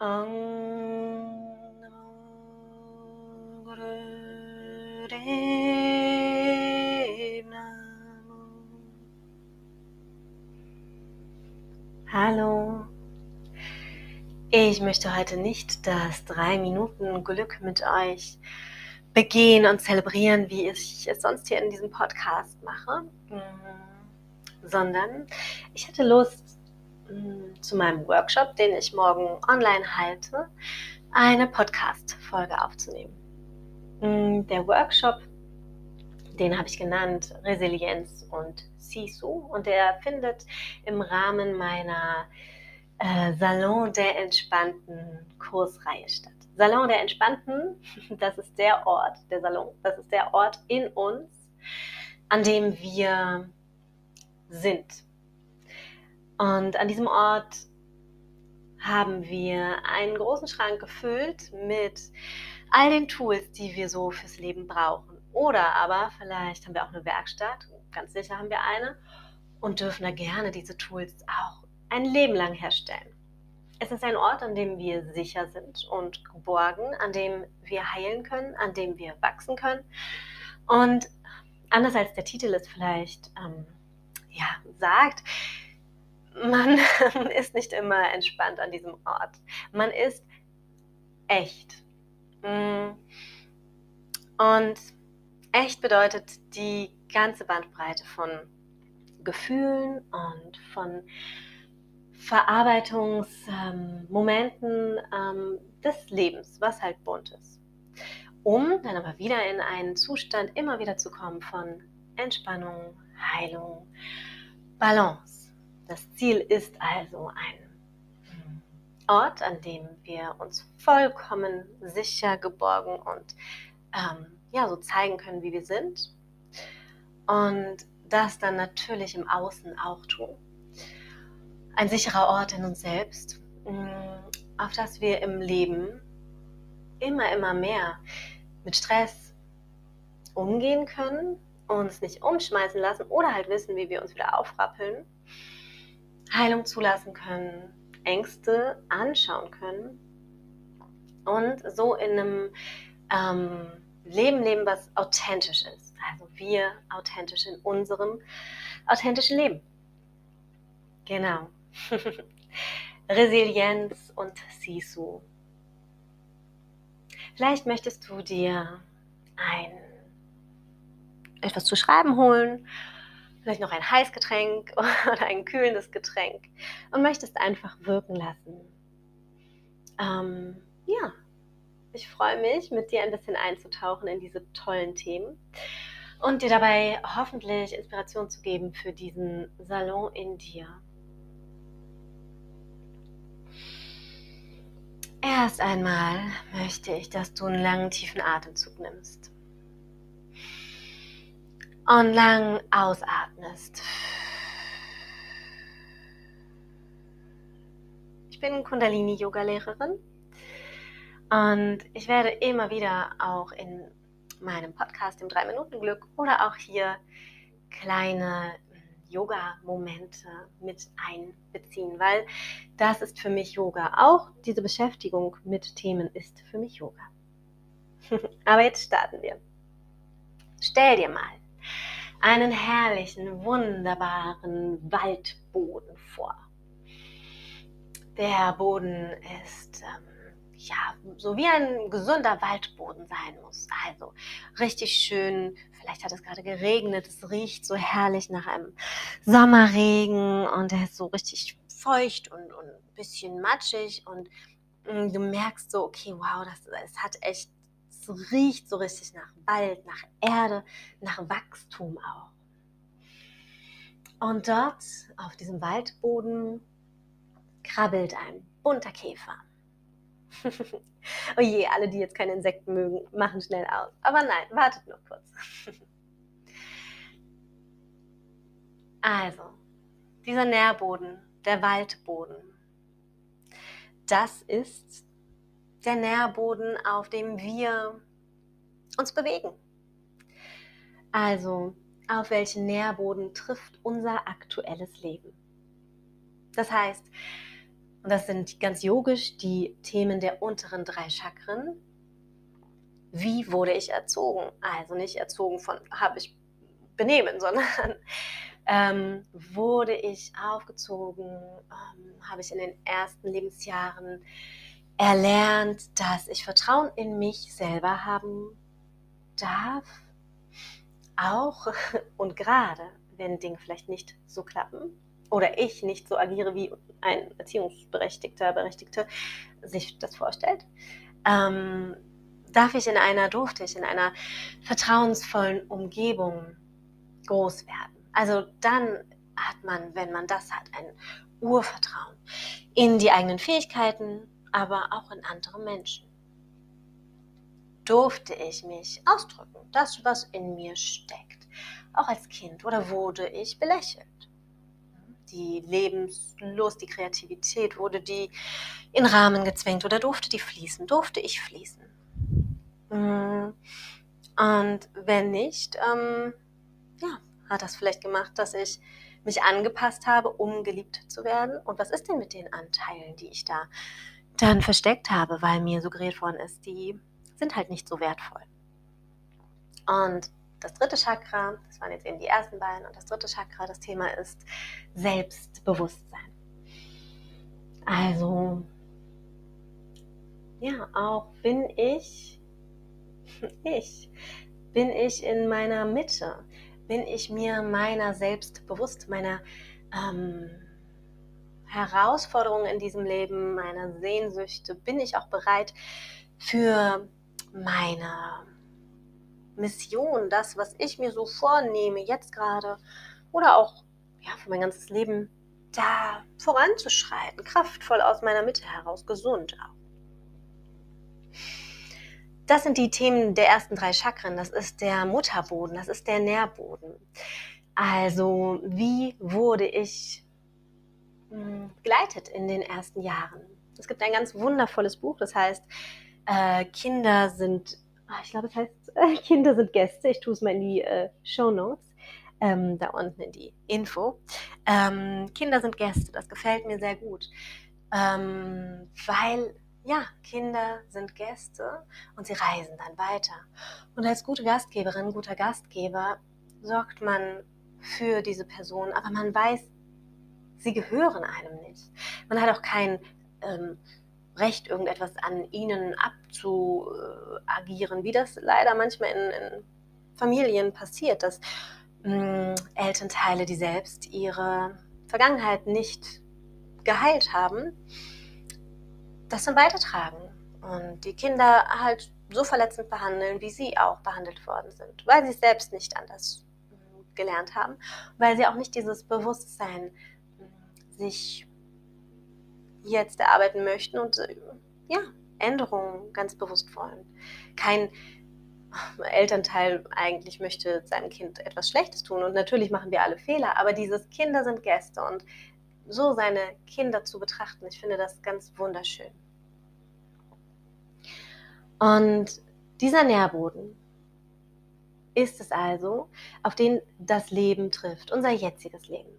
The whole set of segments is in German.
Hallo. Ich möchte heute nicht das drei Minuten Glück mit euch begehen und zelebrieren, wie ich es sonst hier in diesem Podcast mache, mm, sondern ich hatte Lust, mm, zu meinem Workshop, den ich morgen online halte, eine Podcast-Folge aufzunehmen. Mm, der Workshop, den habe ich genannt Resilienz und Sisu und der findet im Rahmen meiner äh, Salon der entspannten Kursreihe statt. Salon der Entspannten, das ist der Ort, der Salon, das ist der Ort in uns, an dem wir sind. Und an diesem Ort haben wir einen großen Schrank gefüllt mit all den Tools, die wir so fürs Leben brauchen. Oder aber vielleicht haben wir auch eine Werkstatt, ganz sicher haben wir eine, und dürfen da gerne diese Tools auch ein Leben lang herstellen. Es ist ein Ort, an dem wir sicher sind und geborgen, an dem wir heilen können, an dem wir wachsen können. Und anders als der Titel es vielleicht ähm, ja, sagt, man ist nicht immer entspannt an diesem Ort. Man ist echt. Mm. Und echt bedeutet die ganze Bandbreite von Gefühlen und von Verarbeitungsmomenten ähm, des Lebens, was halt bunt ist. Um dann aber wieder in einen Zustand immer wieder zu kommen von Entspannung, Heilung, Balance. Das Ziel ist also ein Ort, an dem wir uns vollkommen sicher, geborgen und ähm, ja, so zeigen können, wie wir sind. Und das dann natürlich im Außen auch tun ein sicherer Ort in uns selbst, mm, auf das wir im Leben immer, immer mehr mit Stress umgehen können, uns nicht umschmeißen lassen oder halt wissen, wie wir uns wieder aufrappeln, Heilung zulassen können, Ängste anschauen können und so in einem ähm, Leben leben, was authentisch ist. Also wir authentisch in unserem authentischen Leben. Genau. Resilienz und Sisu. Vielleicht möchtest du dir ein etwas zu schreiben holen, vielleicht noch ein Heißgetränk oder ein kühlendes Getränk und möchtest einfach wirken lassen. Ähm, ja, ich freue mich, mit dir ein bisschen einzutauchen in diese tollen Themen und dir dabei hoffentlich Inspiration zu geben für diesen Salon in dir. Erst einmal möchte ich, dass du einen langen, tiefen Atemzug nimmst. Und lang ausatmest. Ich bin Kundalini-Yoga-Lehrerin und ich werde immer wieder auch in meinem Podcast im 3-Minuten-Glück oder auch hier kleine Yoga-Momente mit einbeziehen, weil das ist für mich Yoga. Auch diese Beschäftigung mit Themen ist für mich Yoga. Aber jetzt starten wir. Stell dir mal einen herrlichen, wunderbaren Waldboden vor. Der Boden ist ähm, ja, so wie ein gesunder Waldboden sein muss. Also richtig schön, vielleicht hat es gerade geregnet, es riecht so herrlich nach einem Sommerregen und er ist so richtig feucht und, und ein bisschen matschig und mm, du merkst so, okay, wow, das, es hat echt, riecht so richtig nach Wald, nach Erde, nach Wachstum auch. Und dort auf diesem Waldboden krabbelt ein bunter Käfer. oh je, alle, die jetzt keine Insekten mögen, machen schnell aus. Aber nein, wartet nur kurz. also, dieser Nährboden, der Waldboden, das ist der Nährboden, auf dem wir uns bewegen. Also, auf welchen Nährboden trifft unser aktuelles Leben? Das heißt, Und das sind ganz yogisch die Themen der unteren drei Chakren. Wie wurde ich erzogen? Also nicht erzogen von habe ich Benehmen, sondern ähm, wurde ich aufgezogen, ähm, habe ich in den ersten Lebensjahren erlernt, dass ich Vertrauen in mich selber haben darf, auch und gerade, wenn Dinge vielleicht nicht so klappen oder ich nicht so agiere, wie ein Erziehungsberechtigter, Berechtigte sich das vorstellt, ähm, darf ich in einer, durfte ich in einer vertrauensvollen Umgebung groß werden. Also dann hat man, wenn man das hat, ein Urvertrauen in die eigenen Fähigkeiten, aber auch in andere Menschen. Durfte ich mich ausdrücken, das, was in mir steckt, auch als Kind, oder wurde ich belächelt? Die Lebenslust, die Kreativität, wurde die in Rahmen gezwängt oder durfte die fließen? Durfte ich fließen? Mm. Und wenn nicht, ähm, ja, hat das vielleicht gemacht, dass ich mich angepasst habe, um geliebt zu werden. Und was ist denn mit den Anteilen, die ich da dann versteckt habe, weil mir suggeriert worden ist, die sind halt nicht so wertvoll. Und das dritte Chakra, das waren jetzt eben die ersten beiden, und das dritte Chakra, das Thema ist Selbstbewusstsein. Also, ja, auch bin ich, ich, bin ich in meiner Mitte, bin ich mir meiner selbst bewusst, meiner ähm, Herausforderungen in diesem Leben, meiner Sehnsüchte, bin ich auch bereit für meine Mission, das, was ich mir so vornehme, jetzt gerade oder auch ja, für mein ganzes Leben, da voranzuschreiten, kraftvoll aus meiner Mitte heraus, gesund auch. Das sind die Themen der ersten drei Chakren. Das ist der Mutterboden, das ist der Nährboden. Also, wie wurde ich begleitet in den ersten Jahren? Es gibt ein ganz wundervolles Buch, das heißt, äh, Kinder sind, ah, ich glaube, es heißt, äh, Kinder sind Gäste. Ich tue es mal in die äh, Show Notes. Ähm, da unten in die Info. Ähm, Kinder sind Gäste, das gefällt mir sehr gut. Ähm, weil ja, Kinder sind Gäste und sie reisen dann weiter. Und als gute Gastgeberin, guter Gastgeber sorgt man für diese Person, aber man weiß, sie gehören einem nicht. Man hat auch kein ähm, Recht, irgendetwas an ihnen abzuagieren, wie das leider manchmal in, in Familien passiert, dass mh, mm, Elternteile, die selbst ihre Vergangenheit nicht geheilt haben, das dann weitertragen und die Kinder halt so verletzend behandeln, wie sie auch behandelt worden sind, weil sie es selbst nicht anders hm, gelernt haben, weil sie auch nicht dieses Bewusstsein hm, sich jetzt erarbeiten möchten und äh, ja, Änderungen ganz bewusst wollen. Kein Elternteil eigentlich möchte seinem Kind etwas Schlechtes tun und natürlich machen wir alle Fehler, aber dieses Kinder sind Gäste und so seine Kinder zu betrachten. Ich finde das ganz wunderschön. Und dieser Nährboden ist es also, auf den das Leben trifft, unser jetziges Leben.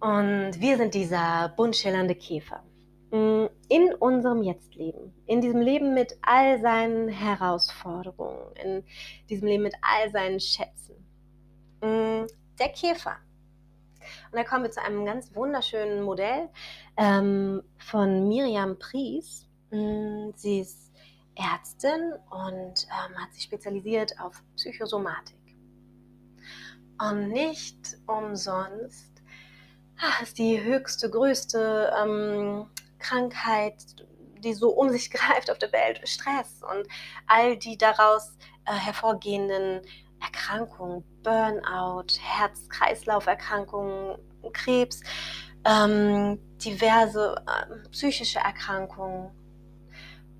Und wir sind dieser bunt schillernde Käfer. Mm, in unserem Jetztleben, in diesem Leben mit all seinen Herausforderungen, in diesem Leben mit all seinen Schätzen. Mm, der Käfer. Und da kommen wir zu einem ganz wunderschönen Modell ähm, von Miriam Pries. Mm, sie ist Ärztin und ähm, hat sich spezialisiert auf Psychosomatik. Und nicht umsonst ach, ist die höchste, größte ähm, Krankheit, die so um sich greift auf der Welt, Stress und all die daraus äh, hervorgehenden Erkrankungen, Burnout, Herz-Kreislauf-Erkrankungen, Krebs, ähm, diverse äh, psychische Erkrankungen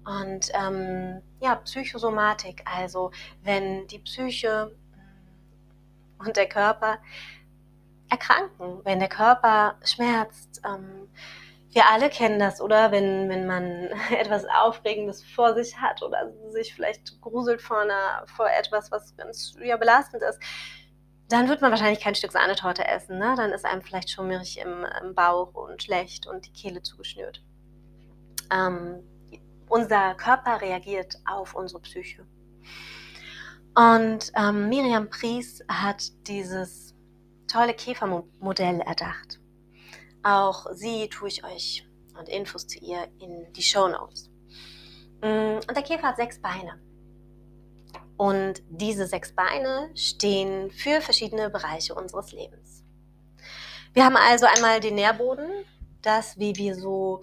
und ähm, ja, Psychosomatik, also wenn die Psyche und der Körper erkranken, wenn der Körper schmerzt. Ähm, wir alle kennen das, oder? Wenn, wenn man etwas Aufregendes vor sich hat oder sich vielleicht gruselt vor, einer, vor etwas, was ganz ja, belastend ist. dann wird man wahrscheinlich kein Stück Sahnetorte essen. Ne? Dann ist einem vielleicht schummerig im, im Bauch und schlecht und die Kehle zugeschnürt. Ähm, unser Körper reagiert auf unsere Psyche. Und ähm, Miriam Pries hat dieses tolle Käfermodell erdacht. Auch sie tue ich euch und Infos zu ihr in die Show Notes. Mm, und der Käfer hat sechs Beine. Und diese sechs Beine stehen für verschiedene Bereiche unseres Lebens. Wir haben also einmal den Nährboden, das, wie wir so,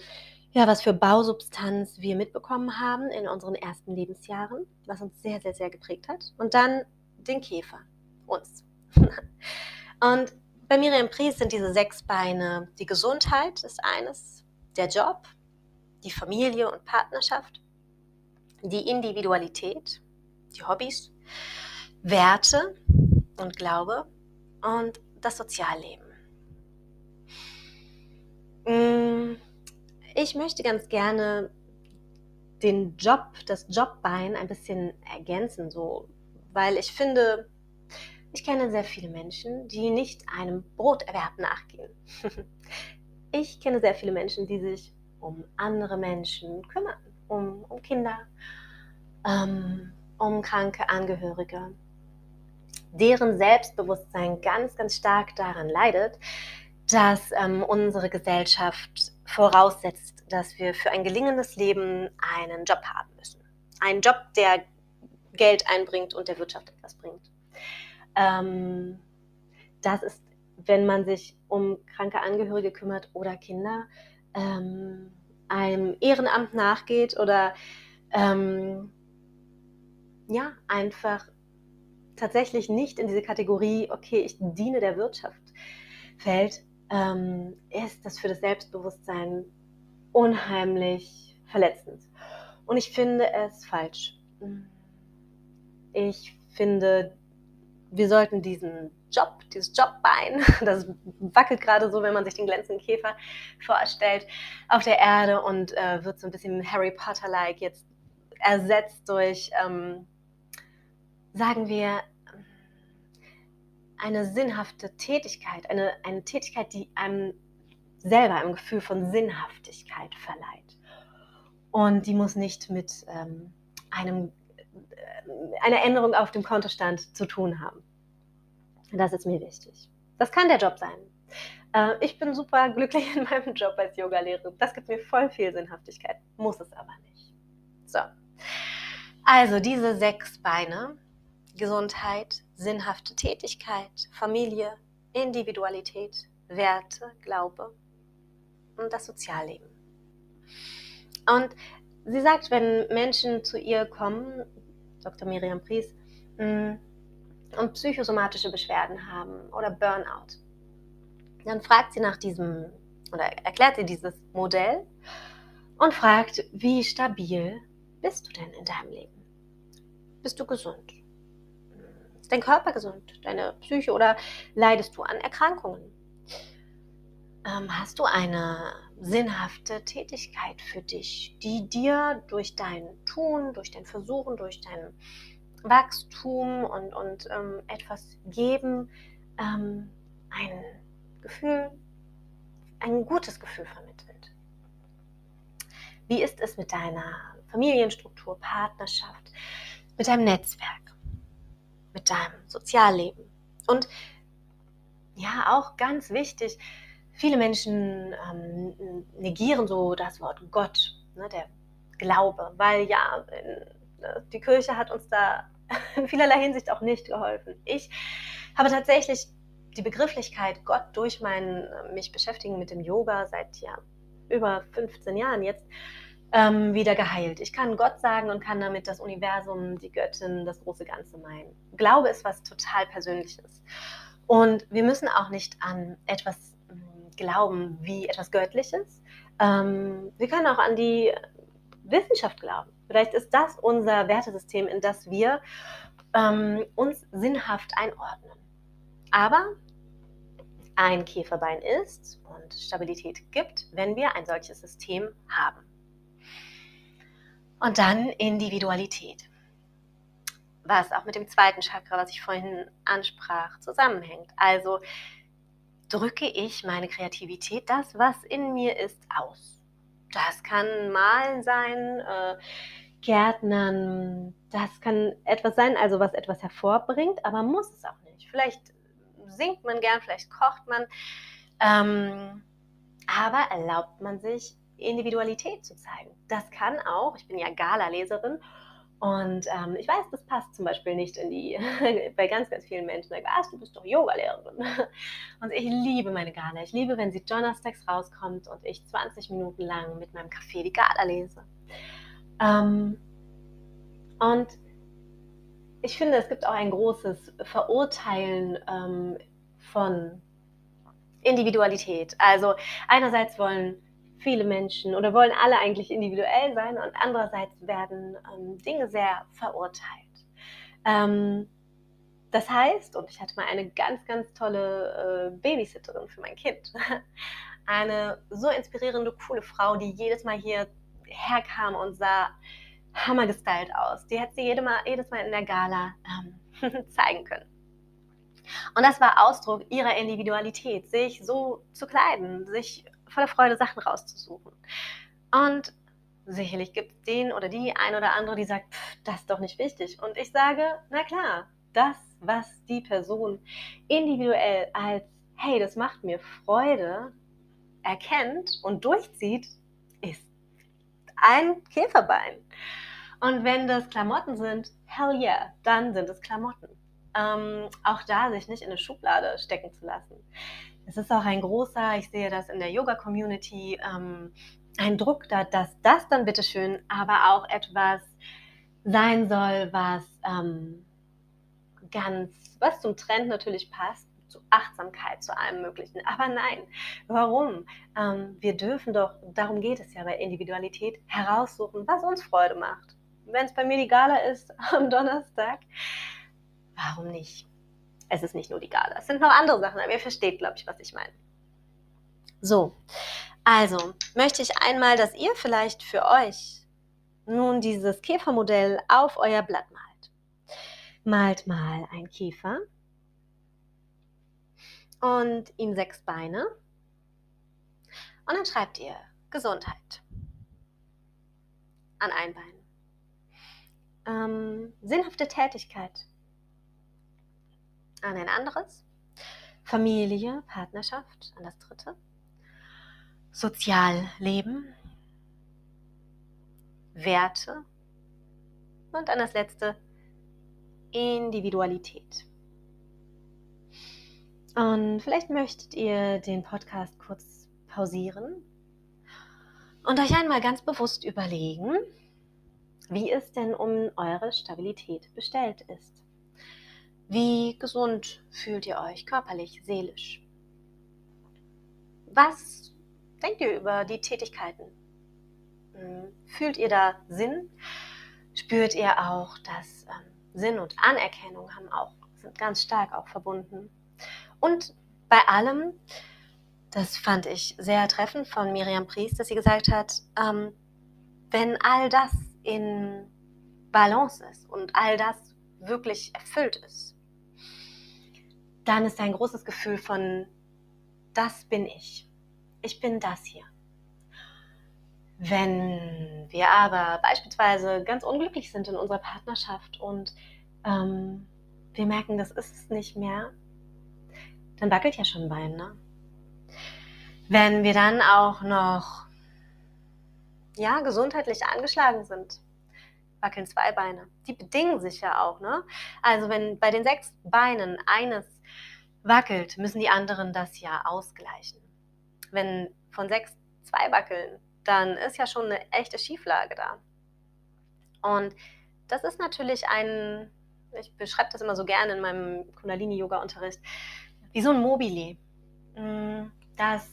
ja, was für Bausubstanz wir mitbekommen haben in unseren ersten Lebensjahren, was uns sehr, sehr, sehr geprägt hat. Und dann den Käfer, uns. Und bei Miriam Pries sind diese sechs Beine die Gesundheit ist eines, der Job, die Familie und Partnerschaft, die Individualität, die Hobbys, Werte und Glaube und das Sozialleben. Mm, ich möchte ganz gerne den Job, das Jobbein ein bisschen ergänzen, so, weil ich finde, ich kenne sehr viele Menschen, die nicht einem Broterwerb nachgehen. ich kenne sehr viele Menschen, die sich um andere Menschen kümmern, um, um Kinder, ähm, um kranke Angehörige, deren Selbstbewusstsein ganz, ganz stark daran leidet, dass ähm, unsere Gesellschaft voraussetzt, dass wir für ein gelingendes Leben einen Job haben müssen. Einen Job, der Geld einbringt und der Wirtschaft etwas bringt. Ähm, das ist, wenn man sich um kranke Angehörige kümmert oder Kinder, ähm, einem Ehrenamt nachgeht oder ähm, ja, einfach tatsächlich nicht in diese Kategorie, okay, ich diene der Wirtschaft fällt, ähm, ist das für das Selbstbewusstsein unheimlich verletzend. Und ich finde es falsch. Ich finde, wir sollten diesen Job, dieses Jobbein, das wackelt gerade so, wenn man sich den glänzenden Käfer vorstellt, auf der Erde und äh, wird so ein bisschen Harry Potter-like jetzt ersetzt durch ähm, sagen wir, eine sinnhafte Tätigkeit, eine, eine Tätigkeit, die einem selber ein Gefühl von Sinnhaftigkeit verleiht. Und die muss nicht mit ähm, einem, einer Änderung auf dem Kontostand zu tun haben. Das ist mir wichtig. Das kann der Job sein. Äh, ich bin super glücklich in meinem Job als Yogalehrerin. Das gibt mir voll viel Sinnhaftigkeit. Muss es aber nicht. So. Also diese sechs Beine Gesundheit, sinnhafte Tätigkeit, Familie, Individualität, Werte, Glaube und das Sozialleben. Und sie sagt, wenn Menschen zu ihr kommen, Dr. Miriam Pries, mm, und psychosomatische Beschwerden haben oder Burnout, dann fragt sie nach diesem oder erklärt sie dieses Modell und fragt, wie stabil bist du denn in deinem Leben? Bist du gesund? Ist dein Körper gesund? Deine Psyche oder leidest du an Erkrankungen? Ähm, hast du eine sinnhafte Tätigkeit für dich, die dir durch dein Tun, durch dein Versuchen, durch dein Wachstum und, und ähm, etwas geben, ähm, ein Gefühl, ein gutes Gefühl vermittelt? Wie ist es mit deiner Familienstruktur, Partnerschaft, mit deinem Netzwerk? mit deinem Sozialleben. Und ja, auch ganz wichtig, viele Menschen ähm, negieren so das Wort Gott, ne, der Glaube, weil ja, äh, die Kirche hat uns da in vielerlei Hinsicht auch nicht geholfen. Ich habe tatsächlich die Begrifflichkeit Gott durch mein äh, mich beschäftigen mit dem Yoga seit ja über 15 Jahren jetzt ähm, wieder geheilt. Ich kann Gott sagen und kann damit das Universum, die Göttin, das große Ganze meinen. Glaube ist was total Persönliches. Und wir müssen auch nicht an etwas glauben wie etwas Göttliches. Ähm, wir können auch an die Wissenschaft glauben. Vielleicht ist das unser Wertesystem, in das wir ähm, uns sinnhaft einordnen. Aber ein Käferbein ist und Stabilität gibt, wenn wir ein solches System haben. Und dann Individualität. was auch mit dem zweiten Chakra, was ich vorhin ansprach, zusammenhängt. Also drücke ich meine Kreativität, das, was in mir ist, aus. Das kann Malen sein, äh, Gärtnern, das kann etwas sein, also was etwas hervorbringt, aber muss es auch nicht. Vielleicht singt man gern, vielleicht kocht man, ähm, aber erlaubt man sich Individualität zu zeigen. Das kann auch, ich bin ja Gala-Leserin und ähm, ich weiß, das passt zum Beispiel nicht in die, bei ganz, ganz vielen Menschen. Ah, du bist doch Yoga-Lehrerin. Und ich liebe meine Gala. Ich liebe, wenn sie donnerstags rauskommt und ich 20 Minuten lang mit meinem Kaffee die Gala lese. Ähm, und ich finde, es gibt auch ein großes Verurteilen ähm, von Individualität. Also einerseits wollen viele Menschen oder wollen alle eigentlich individuell sein und andererseits werden ähm, Dinge sehr verurteilt. Ähm, das heißt, und ich hatte mal eine ganz, ganz tolle äh, Babysitterin für mein Kind. Eine so inspirierende, coole Frau, die jedes Mal hier herkam und sah hammergestylt aus. Die hätte sie jede mal, jedes Mal in der Gala ähm, zeigen können. Und das war Ausdruck ihrer Individualität, sich so zu kleiden, sich voller Freude Sachen rauszusuchen. Und sicherlich gibt es den oder die ein oder andere, die sagt, das ist doch nicht wichtig. Und ich sage, na klar, das, was die Person individuell als, hey, das macht mir Freude, erkennt und durchzieht, ist ein Käferbein. Und wenn das Klamotten sind, hell yeah, dann sind es Klamotten. Ähm, auch da sich nicht in eine Schublade stecken zu lassen. Es ist auch ein großer, ich sehe das in der Yoga-Community, ähm, ein Druck da, dass das dann bitteschön aber auch etwas sein soll, was ähm, ganz, was zum Trend natürlich passt, zu Achtsamkeit, zu allem Möglichen. Aber nein, warum? Ähm, wir dürfen doch, darum geht es ja bei Individualität, heraussuchen, was uns Freude macht. Wenn es bei mir die Gala ist am Donnerstag, warum nicht? Es ist nicht nur die Gala, es sind noch andere Sachen, aber ihr versteht, glaube ich, was ich meine. So, also möchte ich einmal, dass ihr vielleicht für euch nun dieses Käfermodell auf euer Blatt malt. Malt mal ein Käfer und ihm sechs Beine. Und dann schreibt ihr Gesundheit an ein Bein. Ähm, sinnhafte Tätigkeit an ein anderes, Familie, Partnerschaft an das dritte, Sozialleben, Werte. Und an das letzte. Individualität. Und vielleicht möchtet ihr den Podcast kurz pausieren und euch einmal ganz bewusst überlegen, wie es denn um eure Stabilität bestellt ist. Wie gesund fühlt ihr euch körperlich, seelisch? Was denkt ihr über die Tätigkeiten? Hm, fühlt ihr da Sinn? Spürt ihr auch, dass ähm, Sinn und Anerkennung haben auch, sind ganz stark auch verbunden? Und bei allem, das fand ich sehr treffend von Miriam Priest, dass sie gesagt hat, ähm, wenn all das in Balance ist und all das wirklich erfüllt ist, dann ist ein großes Gefühl von, das bin ich. Ich bin das hier. Wenn wir aber beispielsweise ganz unglücklich sind in unserer Partnerschaft und ähm, wir merken, das ist es nicht mehr, dann wackelt ja schon ein Bein. Ne? Wenn wir dann auch noch ja, gesundheitlich angeschlagen sind, wackeln zwei Beine. Die bedingen sich ja auch. Ne? Also wenn bei den sechs Beinen eines wackelt, müssen die anderen das ja ausgleichen. Wenn von sechs zwei wackeln, dann ist ja schon eine echte Schieflage da. Und das ist natürlich ein, ich beschreibe das immer so gerne in meinem Kundalini-Yoga-Unterricht, wie so ein Mobile. Mm, das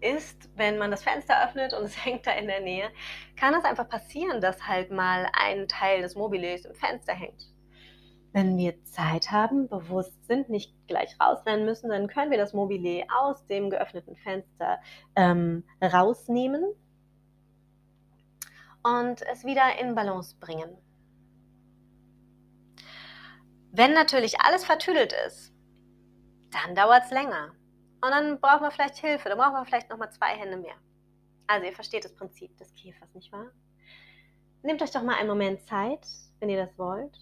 ist, wenn man das Fenster öffnet und es hängt da in der Nähe, kann es einfach passieren, dass halt mal ein Teil des Mobiles im Fenster hängt wenn wir Zeit haben, bewusst sind, nicht gleich rausrennen müssen, dann können wir das Mobile aus dem geöffneten Fenster ähm, rausnehmen und es wieder in Balance bringen. Wenn natürlich alles vertüdelt ist, dann dauert es länger. Und dann brauchen wir vielleicht Hilfe, dann brauchen wir vielleicht nochmal zwei Hände mehr. Also ihr versteht das Prinzip des Käfers, nicht wahr? Nehmt euch doch mal einen Moment Zeit, wenn ihr das wollt,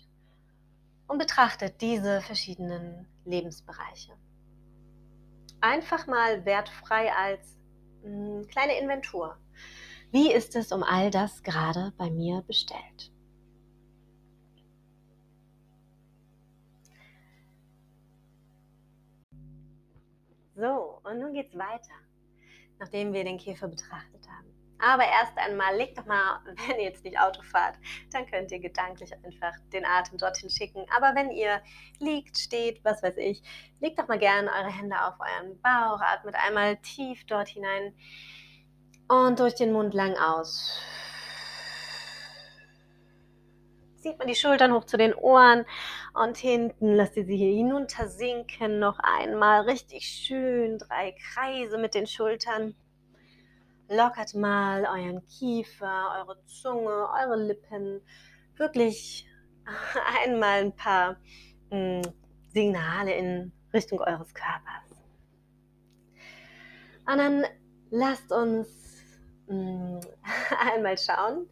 und betrachtet diese verschiedenen Lebensbereiche. Einfach mal wertfrei als mh, hm, kleine Inventur. Wie ist es um all das gerade bei mir bestellt? So, und nun geht's weiter, nachdem wir den Käfer betrachtet haben. Aber erst einmal, legt doch mal, wenn ihr jetzt nicht Auto fahrt, dann könnt ihr gedanklich einfach den Atem dorthin schicken. Aber wenn ihr liegt, steht, was weiß ich, legt doch mal gerne eure Hände auf euren Bauch, atmet einmal tief dort hinein und durch den Mund lang aus. Zieht man die Schultern hoch zu den Ohren und hinten lasst ihr sie hier hinunter sinken. Noch einmal richtig schön. Drei Kreise mit den Schultern. Lockert mal euren Kiefer, eure Zunge, eure Lippen. Wirklich einmal ein paar hm, Signale in Richtung eures Körpers. Und dann lasst uns hm, einmal schauen,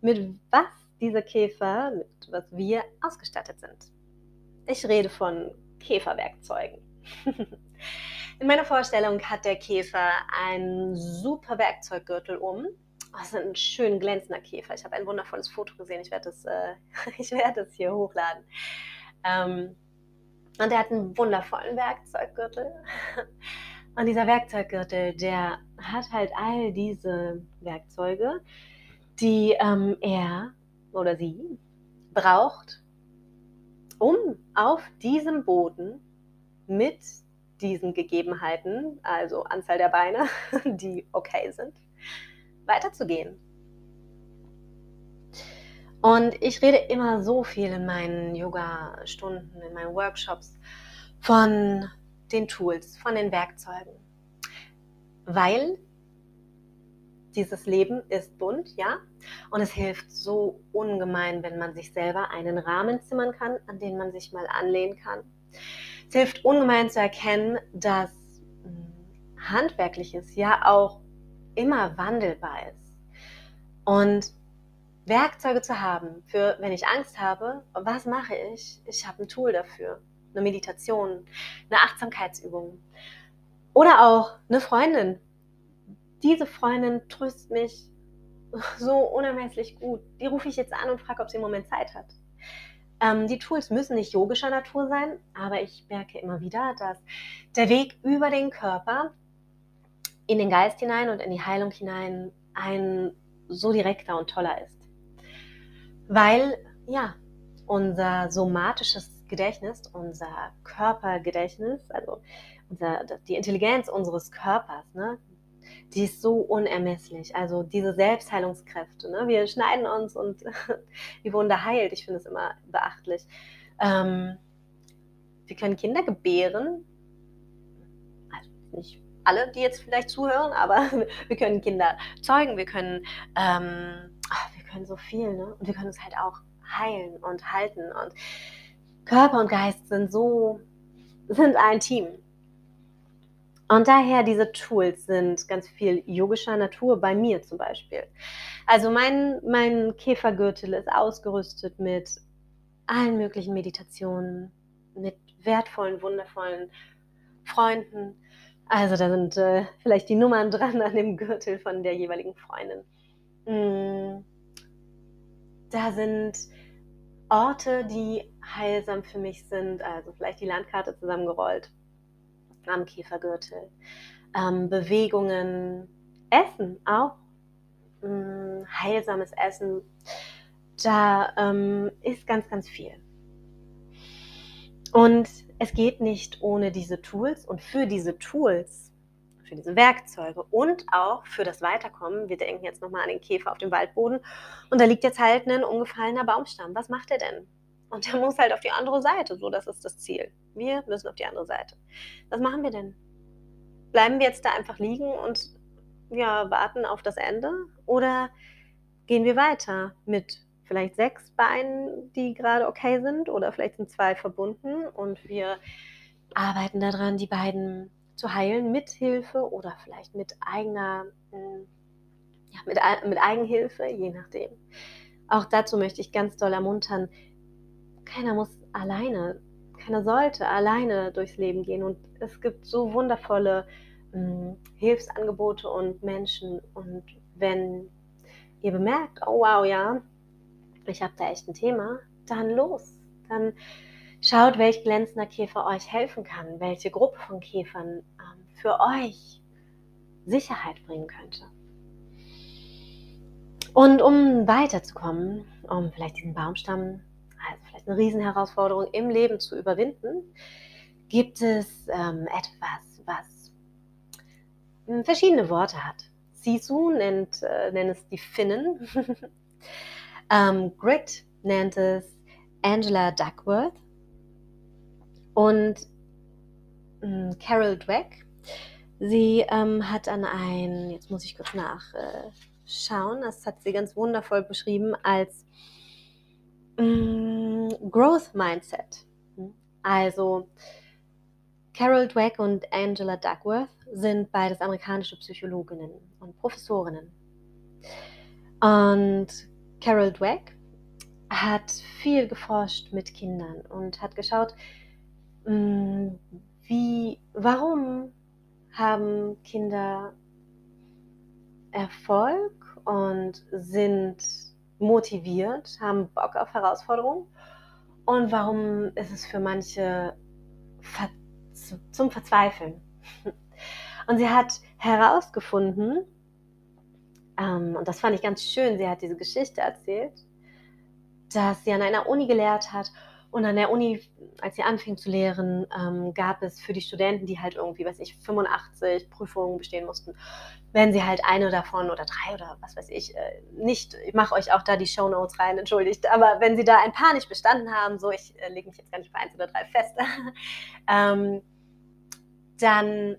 mit was dieser Käfer, mit was wir ausgestattet sind. Ich rede von Käferwerkzeugen. In meiner Vorstellung hat der Käfer einen super Werkzeuggürtel um. Oh, das ist ein schön glänzender Käfer. Ich habe ein wundervolles Foto gesehen. Ich werde das, äh, ich werde das hier hochladen. Ähm, und er hat einen wundervollen Werkzeuggürtel. Und dieser Werkzeuggürtel, der hat halt all diese Werkzeuge, die ähm, er oder sie braucht, um auf diesem Boden mit diesen Gegebenheiten, also Anzahl der Beine, die okay sind, weiterzugehen. Und ich rede immer so viel in meinen Yoga-Stunden, in meinen Workshops von den Tools, von den Werkzeugen. Weil dieses Leben ist bunt, ja, und es hilft so ungemein, wenn man sich selber einen Rahmen zimmern kann, an den man sich mal anlehnen kann. Es hilft ungemein zu erkennen, dass hm, Handwerkliches ja auch immer wandelbar ist. Und Werkzeuge zu haben für, wenn ich Angst habe, was mache ich? Ich habe ein Tool dafür. Eine Meditation, eine Achtsamkeitsübung. Oder auch eine Freundin. Diese Freundin tröst mich so unermesslich gut. Die rufe ich jetzt an und frage, ob sie im Moment Zeit hat. Ähm, die Tools müssen nicht yogischer Natur sein, aber ich merke immer wieder, dass der Weg über den Körper in den Geist hinein und in die Heilung hinein ein so direkter und toller ist. Weil, ja, unser somatisches Gedächtnis, unser Körpergedächtnis, also unser, die Intelligenz unseres Körpers, ne, die ist so unermesslich. Also diese Selbstheilungskräfte. Ne? Wir schneiden uns und die Wunder heilt. Ich finde es immer beachtlich. Ähm, wir können Kinder gebären. Also nicht alle, die jetzt vielleicht zuhören, aber wir können Kinder zeugen. Wir können, ähm, ach, wir können so viel. Ne? Und wir können es halt auch heilen und halten. Und Körper und Geist sind so, sind ein Team. Und daher diese Tools sind ganz viel yogischer Natur, bei mir zum Beispiel. Also mein, mein Käfergürtel ist ausgerüstet mit allen möglichen Meditationen, mit wertvollen, wundervollen Freunden. Also da sind äh, vielleicht die Nummern dran an dem Gürtel von der jeweiligen Freundin. Mm, da sind Orte, die heilsam für mich sind, also vielleicht die Landkarte zusammengerollt am Kiefergürtel. Ähm, Bewegungen, Essen auch. Ähm, heilsames Essen. Da ähm, ist ganz, ganz viel. Und es geht nicht ohne diese Tools und für diese Tools, für diese Werkzeuge und auch für das Weiterkommen. Wir denken jetzt nochmal an den Käfer auf dem Waldboden und da liegt jetzt halt ein umgefallener Baumstamm. Was macht er denn? Und der muss halt auf die andere Seite. So, das ist das Ziel. Wir müssen auf die andere Seite. Was machen wir denn? Bleiben wir jetzt da einfach liegen und ja, warten auf das Ende? Oder gehen wir weiter mit vielleicht sechs Beinen, die gerade okay sind oder vielleicht sind zwei verbunden und wir arbeiten daran, die beiden zu heilen mit Hilfe oder vielleicht mit eigener, hm, ja, mit, mit Eigenhilfe, je nachdem. Auch dazu möchte ich ganz doll ermuntern, keiner muss alleine, keiner sollte alleine durchs Leben gehen. Und es gibt so wundervolle mh, hm, Hilfsangebote und Menschen. Und wenn ihr bemerkt, oh wow, ja, ich habe da echt ein Thema, dann los, dann Schaut, welch glänzender Käfer euch helfen kann, welche Gruppe von Käfern ähm, für euch Sicherheit bringen könnte. Und um weiterzukommen, um vielleicht diesen Baumstamm, eine Riesenherausforderung im Leben zu überwinden, gibt es ähm, etwas, was hm, verschiedene Worte hat. Sisu nennt, äh, nennt es die Finnen. ähm, Grit nennt es Angela Duckworth. Und äh, Carol Dweck, sie ähm, hat an ein, jetzt muss ich kurz nachschauen, äh, das hat sie ganz wundervoll beschrieben als Growth Mindset. Also Carol Dweck und Angela Duckworth sind beides amerikanische Psychologinnen und Professorinnen. Und Carol Dweck hat viel geforscht mit Kindern und hat geschaut, Mm, wie, warum haben Kinder Erfolg und sind motiviert, haben Bock auf Herausforderungen? Und warum ist es für manche ver zum Verzweifeln? Und sie hat herausgefunden, ähm, und das fand ich ganz schön, sie hat diese Geschichte erzählt, dass sie an einer Uni gelehrt hat und an der Uni, als sie anfing zu lehren, ähm, gab es für die Studenten, die halt irgendwie, weiß ich, 85 Prüfungen bestehen mussten, wenn sie halt eine davon oder drei oder was weiß ich, äh, nicht, ich mache euch auch da die Show Notes rein, entschuldigt, aber wenn sie da ein paar nicht bestanden haben, so, ich äh, lege mich jetzt gar nicht bei eins oder drei fest, ähm, dann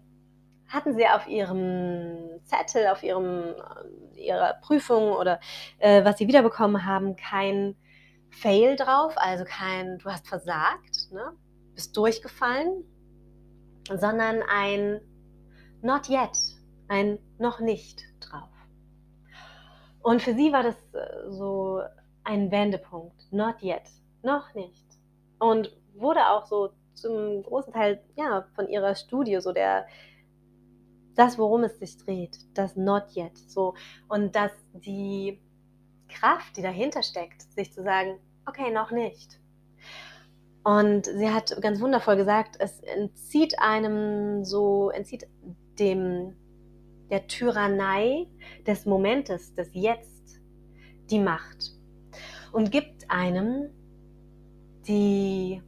hatten sie auf ihrem Zettel, auf ihrem, äh, ihrer Prüfung oder äh, was sie wiederbekommen haben, kein Fail drauf, also kein, du hast versagt, ne? bist durchgefallen, sondern ein Not yet, ein noch nicht drauf. Und für sie war das äh, so ein Wendepunkt, not yet, noch nicht. Und wurde auch so zum großen Teil ja, von ihrer Studie so der, das, worum es sich dreht, das not yet. So. Und dass die Kraft, die dahinter steckt, sich zu sagen, okay, noch nicht. Und sie hat ganz wundervoll gesagt, es entzieht einem so, entzieht dem, der Tyrannei des Momentes, des Jetzt, die Macht und gibt einem die,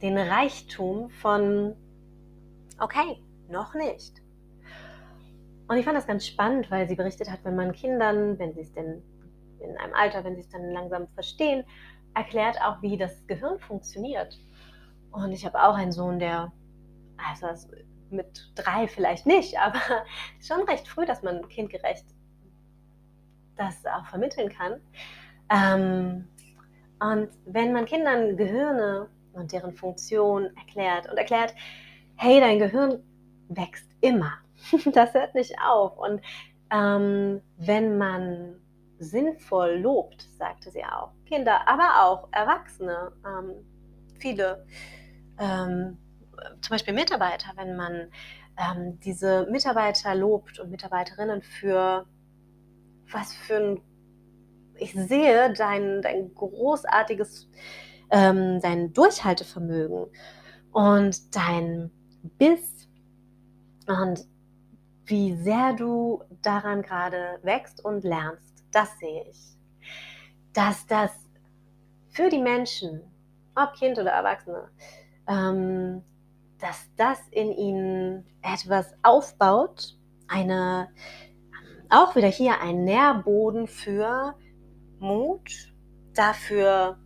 den Reichtum von, okay, noch nicht. Und ich fand das ganz spannend, weil sie berichtet hat, wenn man Kindern, wenn sie es denn in einem Alter, wenn sie es dann langsam verstehen, erklärt auch, wie das Gehirn funktioniert. Und ich habe auch einen Sohn, der, also mit drei vielleicht nicht, aber schon recht früh, dass man kindgerecht das auch vermitteln kann. Ähm, und wenn man Kindern Gehirne und deren Funktion erklärt und erklärt, hey, dein Gehirn wächst immer, das hört nicht auf. Und ähm, wenn man sinnvoll lobt, sagte sie auch. Kinder, aber auch Erwachsene, ähm, viele, ähm, zum Beispiel Mitarbeiter, wenn man ähm, diese Mitarbeiter lobt und Mitarbeiterinnen für was für ein, ich sehe dein, dein großartiges, ähm, dein Durchhaltevermögen und dein Biss und wie sehr du daran gerade wächst und lernst das sehe ich. Dass das für die Menschen, ob Kind oder Erwachsene, ähm, dass das in ihnen etwas aufbaut, eine, auch wieder hier ein Nährboden für Mut, dafür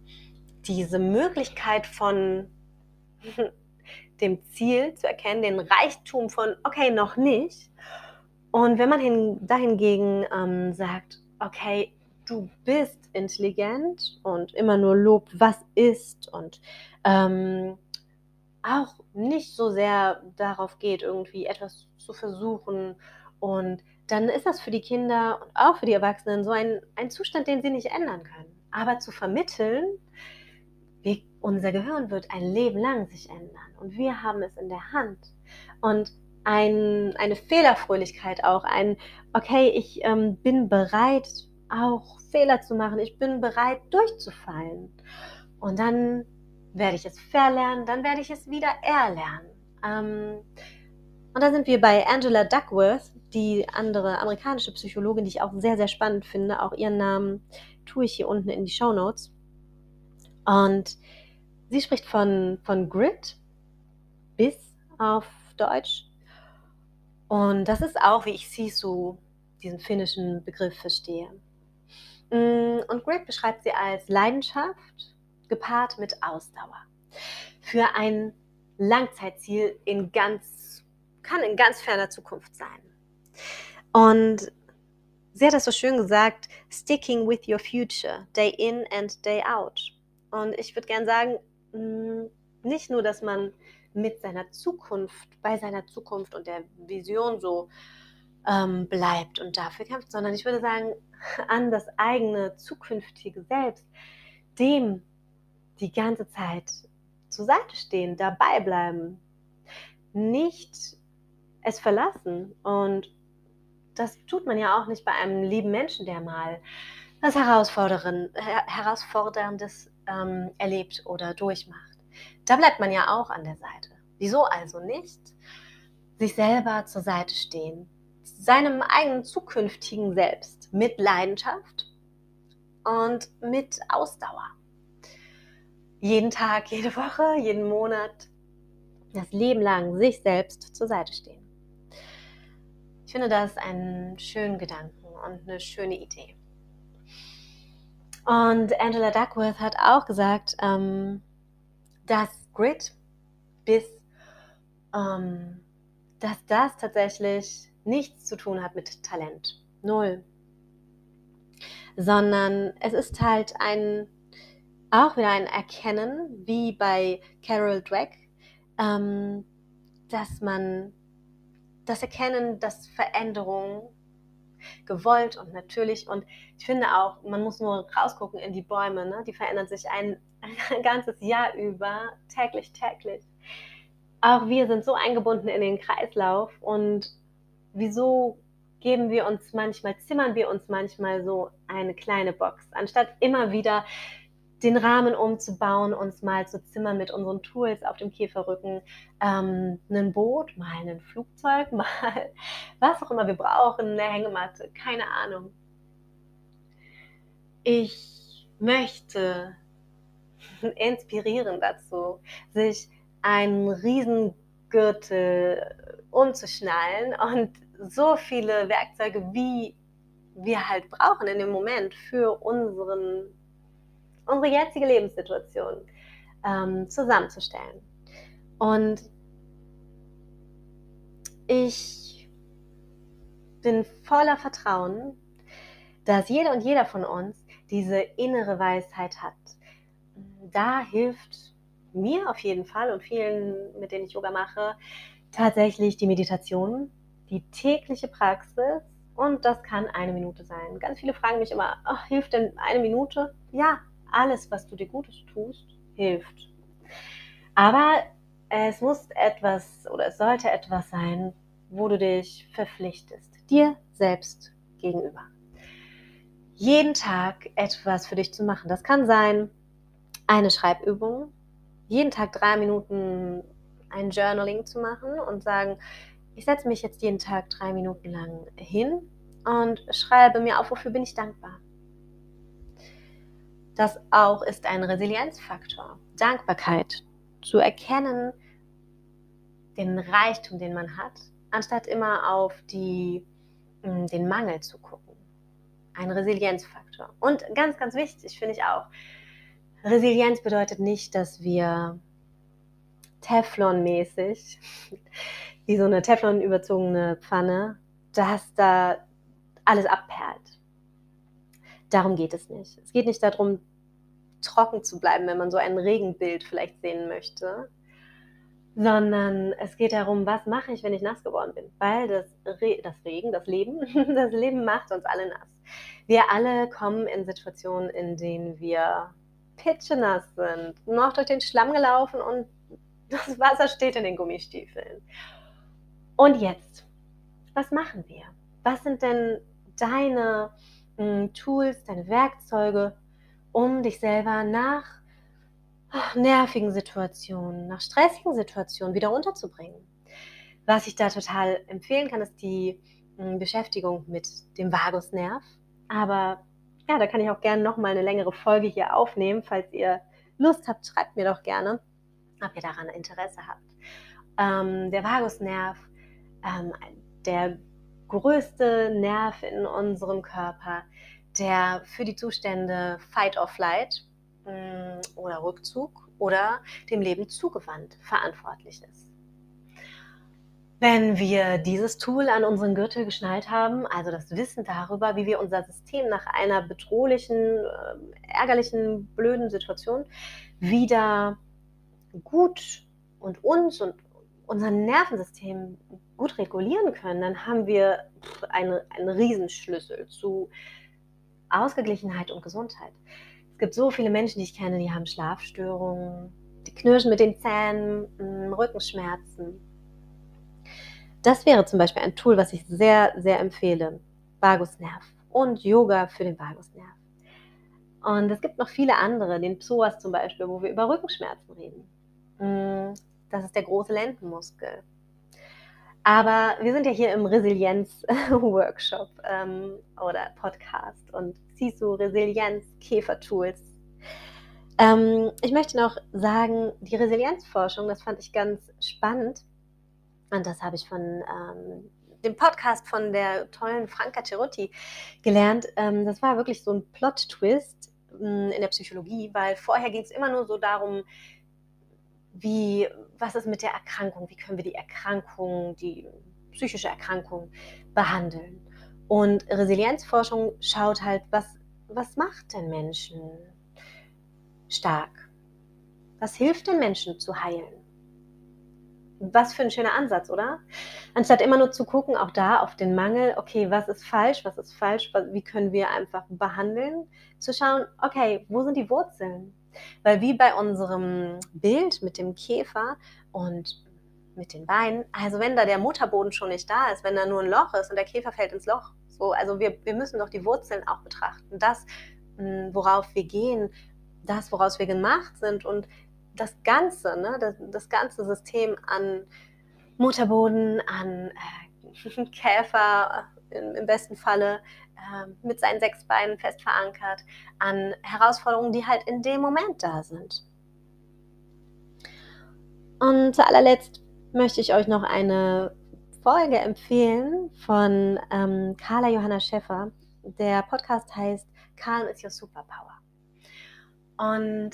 diese Möglichkeit von dem Ziel zu erkennen, den Reichtum von, okay, noch nicht. Und wenn man hin, dahingegen ähm, sagt, okay, du bist intelligent und immer nur lobt, was ist und ähm, auch nicht so sehr darauf geht, irgendwie etwas zu versuchen. Und dann ist das für die Kinder und auch für die Erwachsenen so ein, ein Zustand, den sie nicht ändern können. Aber zu vermitteln, wie unser Gehirn wird ein Leben lang sich ändern und wir haben es in der Hand. Und ein, eine Fehlerfröhlichkeit auch, ein, okay, ich ähm, bin bereit, auch Fehler zu machen, ich bin bereit, durchzufallen. Und dann werde ich es verlernen, dann werde ich es wieder erlernen. Ähm, und da sind wir bei Angela Duckworth, die andere amerikanische Psychologin, die ich auch sehr, sehr spannend finde. Auch ihren Namen tue ich hier unten in die Show Notes. Und sie spricht von, von Grit bis auf Deutsch. Und das ist auch, wie ich Sisu, diesen finnischen Begriff, verstehe. Mm, und Grit beschreibt sie als Leidenschaft, gepaart mit Ausdauer. Für ein Langzeitziel in ganz, kann in ganz ferner Zukunft sein. Und sie hat das so schön gesagt, sticking with your future, day in and day out. Und ich würde gerne sagen, mm, nicht nur, dass man mit seiner Zukunft, bei seiner Zukunft und der Vision so ähm, bleibt und dafür kämpft, sondern ich würde sagen, an das eigene zukünftige Selbst, dem die ganze Zeit zur Seite stehen, dabei bleiben, nicht es verlassen. Und das tut man ja auch nicht bei einem lieben Menschen, der mal was Herausforderndes ähm, erlebt oder durchmacht. Da bleibt man ja auch an der Seite. Wieso also nicht? Sich selber zur Seite stehen, seinem eigenen zukünftigen Selbst mit Leidenschaft und mit Ausdauer jeden Tag, jede Woche, jeden Monat, das Leben lang sich selbst zur Seite stehen. Ich finde das einen schönen Gedanken und eine schöne Idee. Und Angela Duckworth hat auch gesagt, ähm, dass Grit bis, ähm, dass das tatsächlich nichts zu tun hat mit Talent. Null. Sondern es ist halt ein auch wieder ein Erkennen, wie bei Carol Dweck, ähm, dass man das Erkennen, dass Veränderung gewollt und natürlich und ich finde auch, man muss nur rausgucken in die Bäume, ne? die verändern sich ein, ein ganzes Jahr über, täglich, täglich. Auch wir sind so eingebunden in den Kreislauf und wieso geben wir uns manchmal, zimmern wir uns manchmal so eine kleine Box, anstatt immer wieder den Rahmen umzubauen, uns mal zu zimmern mit unseren Tools auf dem Käferrücken, ähm, ein Boot, mal ein Flugzeug, mal was auch immer wir brauchen, eine Hängematte, keine Ahnung. Ich möchte inspirieren dazu, sich einen Riesengürtel umzuschnallen und so viele Werkzeuge, wie wir halt brauchen in dem Moment für unseren unsere jetzige Lebenssituation ähm, zusammenzustellen. Und ich bin voller Vertrauen, dass jeder und jeder von uns diese innere Weisheit hat. Da hilft mir auf jeden Fall und vielen, mit denen ich Yoga mache, tatsächlich die Meditation, die tägliche Praxis und das kann eine Minute sein. Ganz viele fragen mich immer, ach, hilft denn eine Minute? Ja, alles, was du dir Gutes tust, hilft. Aber es muss etwas oder es sollte etwas sein, wo du dich verpflichtest, dir selbst gegenüber. Jeden Tag etwas für dich zu machen. Das kann sein eine Schreibübung, jeden Tag drei Minuten ein Journaling zu machen und sagen, ich setze mich jetzt jeden Tag drei Minuten lang hin und schreibe mir auf, wofür bin ich dankbar. Das auch ist ein Resilienzfaktor. Dankbarkeit. Zu erkennen, den Reichtum, den man hat, anstatt immer auf die, mm, den Mangel zu gucken. Ein Resilienzfaktor. Und ganz, ganz wichtig finde ich auch, Resilienz bedeutet nicht, dass wir Teflon-mäßig, wie so eine Teflon überzogene Pfanne, dass da alles abperlt Darum geht es nicht. Es geht nicht darum, trocken zu bleiben, wenn man so ein Regenbild vielleicht sehen möchte, sondern es geht darum, was mache ich, wenn ich nass geworden bin? Weil das, Re das Regen, das Leben, das Leben macht uns alle nass. Wir alle kommen in Situationen, in denen wir pitschenass sind, noch durch den Schlamm gelaufen und das Wasser steht in den Gummistiefeln. Und jetzt, was machen wir? Was sind denn deine äh, Tools, deine Werkzeuge, um dich selber nach ach, nervigen Situationen, nach stressigen Situationen wieder unterzubringen? Was ich da total empfehlen kann, ist die äh, Beschäftigung mit dem Vagusnerv. Aber ja, da kann ich auch gerne nochmal eine längere Folge hier aufnehmen. Falls ihr Lust habt, schreibt mir doch gerne, ob ihr daran Interesse habt. Ähm, der Vagusnerv, ähm, der größte Nerv in unserem Körper, der für die Zustände Fight or Flight mh, mm, oder Rückzug oder dem Leben zugewandt verantwortlich ist. Wenn wir dieses Tool an unseren Gürtel geschnallt haben, also das Wissen darüber, wie wir unser System nach einer bedrohlichen, äh, ärgerlichen, blöden Situation wieder gut und uns und unser Nervensystem gut regulieren können, dann haben wir einen, einen Riesenschlüssel zu Ausgeglichenheit und Gesundheit. Es gibt so viele Menschen, die ich kenne, die haben Schlafstörungen, die knirschen mit den Zähnen, hm, Rückenschmerzen. Das wäre zum Beispiel ein Tool, was ich sehr, sehr empfehle. Vagusnerv und Yoga für den Vagusnerv. Und es gibt noch viele andere, den Psoas zum Beispiel, wo wir über Rückenschmerzen reden. Hm, das ist der große Lendenmuskel. Aber wir sind ja hier im Resilienz-Workshop ähm, oder Podcast und CISU Resilienz Käfertools. Ähm, ich möchte noch sagen, die Resilienzforschung, das fand ich ganz spannend. Und das habe ich von ähm, dem Podcast von der tollen Franca Cerutti gelernt. Ähm, das war wirklich so ein Plot-Twist ähm, in der Psychologie, weil vorher ging es immer nur so darum, wie, was ist mit der Erkrankung, wie können wir die Erkrankung, die psychische Erkrankung behandeln. Und Resilienzforschung schaut halt, was, was macht den Menschen stark? Was hilft den Menschen zu heilen? Was für ein schöner Ansatz, oder? Anstatt immer nur zu gucken, auch da auf den Mangel, okay, was ist falsch, was ist falsch, wie können wir einfach behandeln, zu schauen, okay, wo sind die Wurzeln? Weil wie bei unserem Bild mit dem Käfer und mit den Beinen, also wenn da der Mutterboden schon nicht da ist, wenn da nur ein Loch ist und der Käfer fällt ins Loch, so, also wir, wir müssen doch die Wurzeln auch betrachten. Das, hm, worauf wir gehen, das, woraus wir gemacht sind und das Ganze, ne, das, das ganze System an Mutterboden, an äh, Käfer im, im besten Falle, ähm, mit seinen sechs Beinen fest verankert an Herausforderungen, die halt in dem Moment da sind. Und zu allerletzt möchte ich euch noch eine Folge empfehlen von ähm, Carla Johanna Schäffer. Der Podcast heißt Calm is your Superpower. Und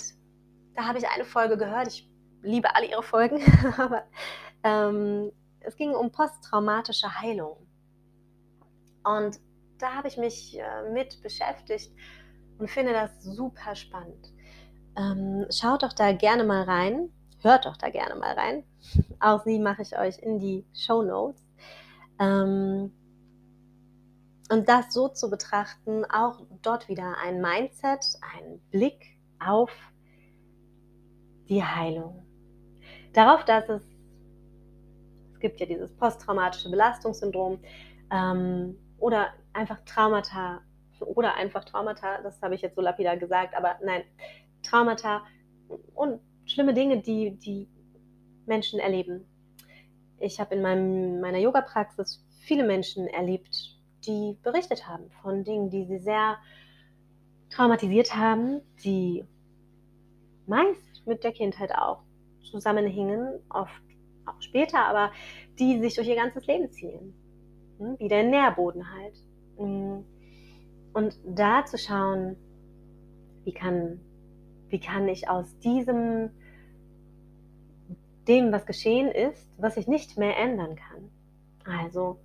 da habe ich eine Folge gehört. Ich liebe alle ihre Folgen, aber ähm, es ging um posttraumatische Heilung. Und da habe ich mich äh, mit beschäftigt und finde das super spannend. Ähm, schaut doch da gerne mal rein, hört doch da gerne mal rein. Auch sie mache ich euch in die Show Notes. Ähm, und das so zu betrachten, auch dort wieder ein Mindset, ein Blick auf die Heilung. Darauf, dass es, es gibt ja dieses posttraumatische Belastungssyndrom, ähm, oder einfach Traumata oder einfach Traumata, das habe ich jetzt so lapidar gesagt, aber nein, Traumata und schlimme Dinge, die die Menschen erleben. Ich habe in meinem, meiner Yoga-Praxis viele Menschen erlebt, die berichtet haben von Dingen, die sie sehr traumatisiert haben, die meist mit der Kindheit auch zusammenhingen, oft auch später, aber die sich durch ihr ganzes Leben ziehen wie der Nährboden halt. Mm. Und da zu schauen, wie kann, wie kann ich aus diesem, dem, was geschehen ist, was ich nicht mehr ändern kann. Also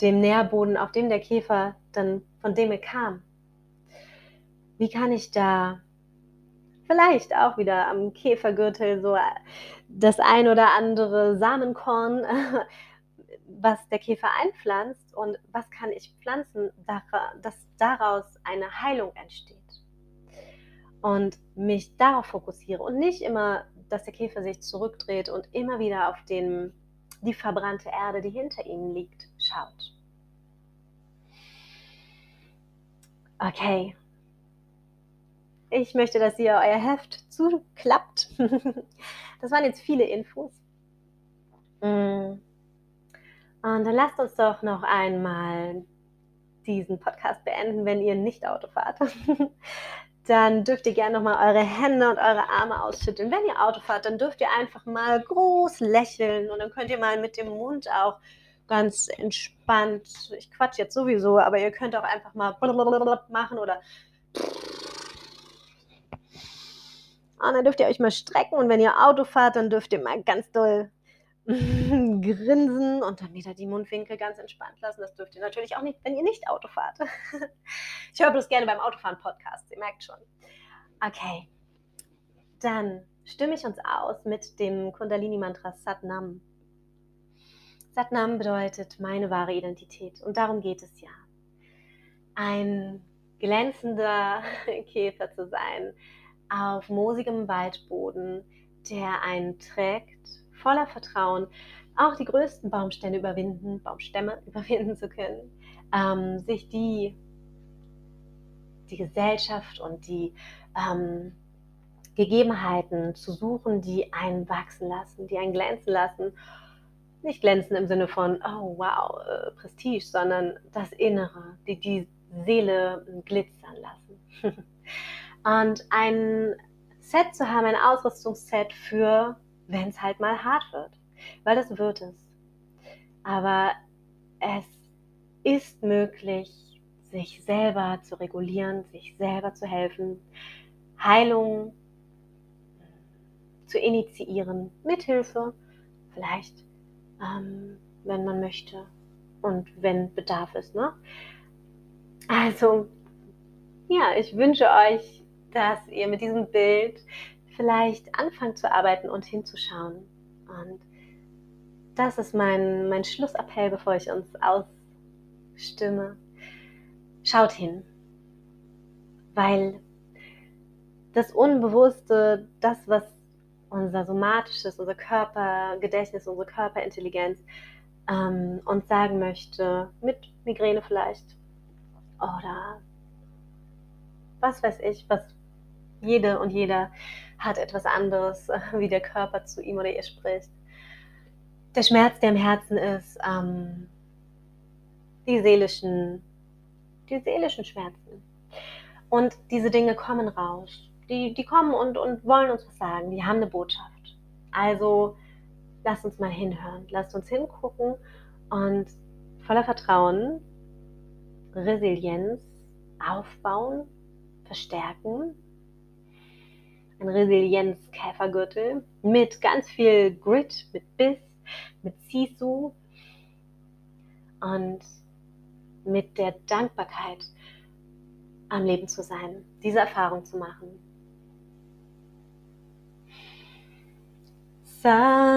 dem Nährboden, auf dem der Käfer dann, von dem er kam. wie kann ich da vielleicht auch wieder am Käfergürtel so das ein oder andere Samenkorn, was der Käfer einpflanzt und was kann ich pflanzen, dass daraus eine Heilung entsteht. Und mich darauf fokussiere und nicht immer, dass der Käfer sich zurückdreht und immer wieder auf den, die verbrannte Erde, die hinter ihm liegt, schaut. Okay, ich möchte, dass ihr euer Heft zuklappt. Das waren jetzt viele Infos. Mm. Und dann lasst uns doch noch einmal diesen Podcast beenden, wenn ihr nicht Auto fahrt. Dann dürft ihr gerne nochmal eure Hände und eure Arme ausschütteln. Wenn ihr Auto fahrt, dann dürft ihr einfach mal groß lächeln und dann könnt ihr mal mit dem Mund auch ganz entspannt, ich quatsch jetzt sowieso, aber ihr könnt auch einfach mal machen oder und dann dürft ihr euch mal strecken und wenn ihr Auto fahrt, dann dürft ihr mal ganz doll grinsen und dann wieder die Mundwinkel ganz entspannt lassen. Das dürft ihr natürlich auch nicht, wenn ihr nicht Auto fahrt. ich höre bloß gerne beim Autofahren Podcast, ihr merkt schon. Okay, dann stimme ich uns aus mit dem Kundalini-Mantra Satnam. Satnam bedeutet meine wahre Identität und darum geht es ja. Ein glänzender Käfer zu sein, auf moosigem Waldboden, der einen trägt, voller Vertrauen, auch die größten Baumstämme überwinden, Baumstämme überwinden zu können, ähm, sich die, die Gesellschaft und die ähm, Gegebenheiten zu suchen, die einen wachsen lassen, die einen glänzen lassen. Nicht glänzen im Sinne von, oh wow, äh, Prestige, sondern das Innere, die die Seele glitzern lassen. Und ein Set zu haben, ein Ausrüstungsset für, wenn es halt mal hart wird. Weil das wird es. Aber es ist möglich, sich selber zu regulieren, sich selber zu helfen, Heilung zu initiieren, mithilfe, vielleicht, ähm, wenn man möchte und wenn Bedarf ist. Ne? Also, ja, ich wünsche euch dass ihr mit diesem Bild vielleicht anfangt zu arbeiten und hinzuschauen. Und das ist mein, mein Schlussappell, bevor ich uns ausstimme. Schaut hin, weil das Unbewusste, das, was unser somatisches, unser Körpergedächtnis, unsere Körperintelligenz ähm, uns sagen möchte, mit Migräne vielleicht, oder was weiß ich, was jede und jeder hat etwas anderes, wie der Körper zu ihm oder ihr spricht. Der Schmerz, der im Herzen ist, ähm, die seelischen, die seelischen Schmerzen. Und diese Dinge kommen raus. Die, die kommen und, und wollen uns was sagen. Die haben eine Botschaft. Also lasst uns mal hinhören. Lasst uns hingucken und voller Vertrauen, Resilienz aufbauen, verstärken ein Resilienz-Käfergürtel mit ganz viel Grit, mit Biss, mit Sisu und mit der Dankbarkeit am Leben zu sein, diese Erfahrung zu machen. Satnam